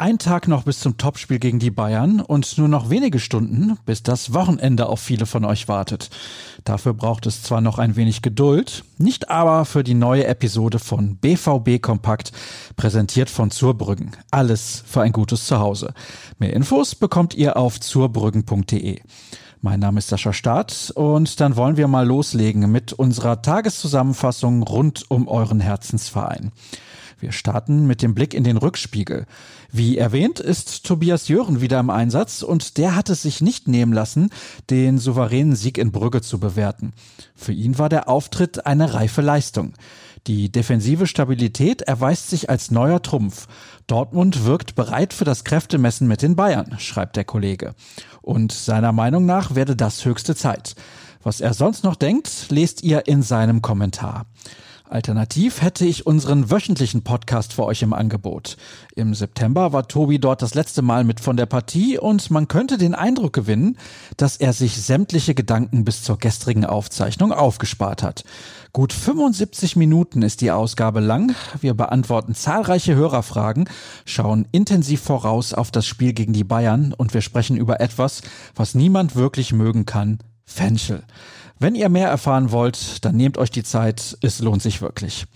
Ein Tag noch bis zum Topspiel gegen die Bayern und nur noch wenige Stunden, bis das Wochenende auf viele von euch wartet. Dafür braucht es zwar noch ein wenig Geduld, nicht aber für die neue Episode von BVB Kompakt, präsentiert von Zurbrüggen. Alles für ein gutes Zuhause. Mehr Infos bekommt ihr auf zurbrüggen.de. Mein Name ist Sascha Staat und dann wollen wir mal loslegen mit unserer Tageszusammenfassung rund um euren Herzensverein. Wir starten mit dem Blick in den Rückspiegel. Wie erwähnt, ist Tobias Jören wieder im Einsatz und der hat es sich nicht nehmen lassen, den souveränen Sieg in Brügge zu bewerten. Für ihn war der Auftritt eine reife Leistung. Die defensive Stabilität erweist sich als neuer Trumpf. Dortmund wirkt bereit für das Kräftemessen mit den Bayern, schreibt der Kollege. Und seiner Meinung nach werde das höchste Zeit. Was er sonst noch denkt, lest ihr in seinem Kommentar. Alternativ hätte ich unseren wöchentlichen Podcast für euch im Angebot. Im September war Tobi dort das letzte Mal mit von der Partie und man könnte den Eindruck gewinnen, dass er sich sämtliche Gedanken bis zur gestrigen Aufzeichnung aufgespart hat. Gut 75 Minuten ist die Ausgabe lang. Wir beantworten zahlreiche Hörerfragen, schauen intensiv voraus auf das Spiel gegen die Bayern und wir sprechen über etwas, was niemand wirklich mögen kann, Fenchel. Wenn ihr mehr erfahren wollt, dann nehmt euch die Zeit, es lohnt sich wirklich.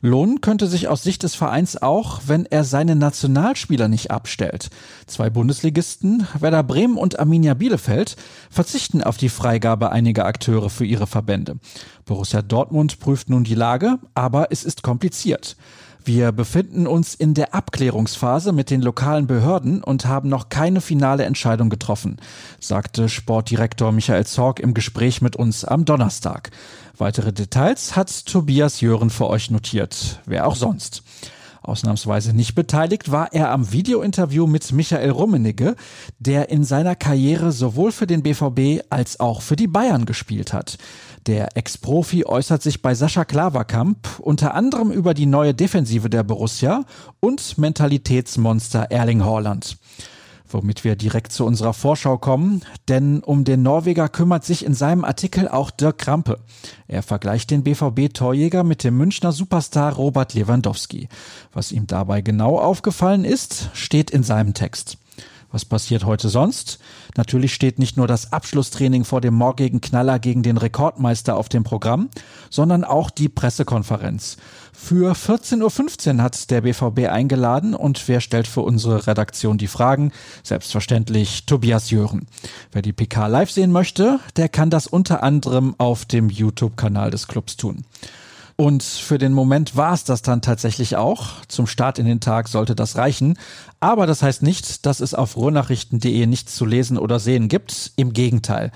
Lohnen könnte sich aus Sicht des Vereins auch, wenn er seine Nationalspieler nicht abstellt. Zwei Bundesligisten, Werder Bremen und Arminia Bielefeld, verzichten auf die Freigabe einiger Akteure für ihre Verbände. Borussia Dortmund prüft nun die Lage, aber es ist kompliziert. Wir befinden uns in der Abklärungsphase mit den lokalen Behörden und haben noch keine finale Entscheidung getroffen, sagte Sportdirektor Michael Zorg im Gespräch mit uns am Donnerstag. Weitere Details hat Tobias Jören für euch notiert. Wer auch sonst. Ausnahmsweise nicht beteiligt war er am Videointerview mit Michael Rummenigge, der in seiner Karriere sowohl für den BVB als auch für die Bayern gespielt hat. Der Ex-Profi äußert sich bei Sascha Klaverkamp unter anderem über die neue Defensive der Borussia und Mentalitätsmonster Erling Haaland. Womit wir direkt zu unserer Vorschau kommen, denn um den Norweger kümmert sich in seinem Artikel auch Dirk Krampe. Er vergleicht den BVB-Torjäger mit dem Münchner Superstar Robert Lewandowski. Was ihm dabei genau aufgefallen ist, steht in seinem Text. Was passiert heute sonst? Natürlich steht nicht nur das Abschlusstraining vor dem morgigen Knaller gegen den Rekordmeister auf dem Programm, sondern auch die Pressekonferenz. Für 14.15 Uhr hat der BVB eingeladen und wer stellt für unsere Redaktion die Fragen? Selbstverständlich Tobias Jören. Wer die PK live sehen möchte, der kann das unter anderem auf dem YouTube-Kanal des Clubs tun. Und für den Moment war es das dann tatsächlich auch. Zum Start in den Tag sollte das reichen. Aber das heißt nicht, dass es auf ruhrnachrichten.de nichts zu lesen oder sehen gibt. Im Gegenteil.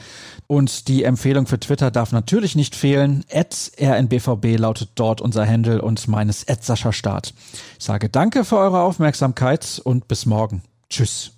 Und die Empfehlung für Twitter darf natürlich nicht fehlen. At rnbvb lautet dort unser Handle und meines at Sascha Start. Ich sage danke für eure Aufmerksamkeit und bis morgen. Tschüss.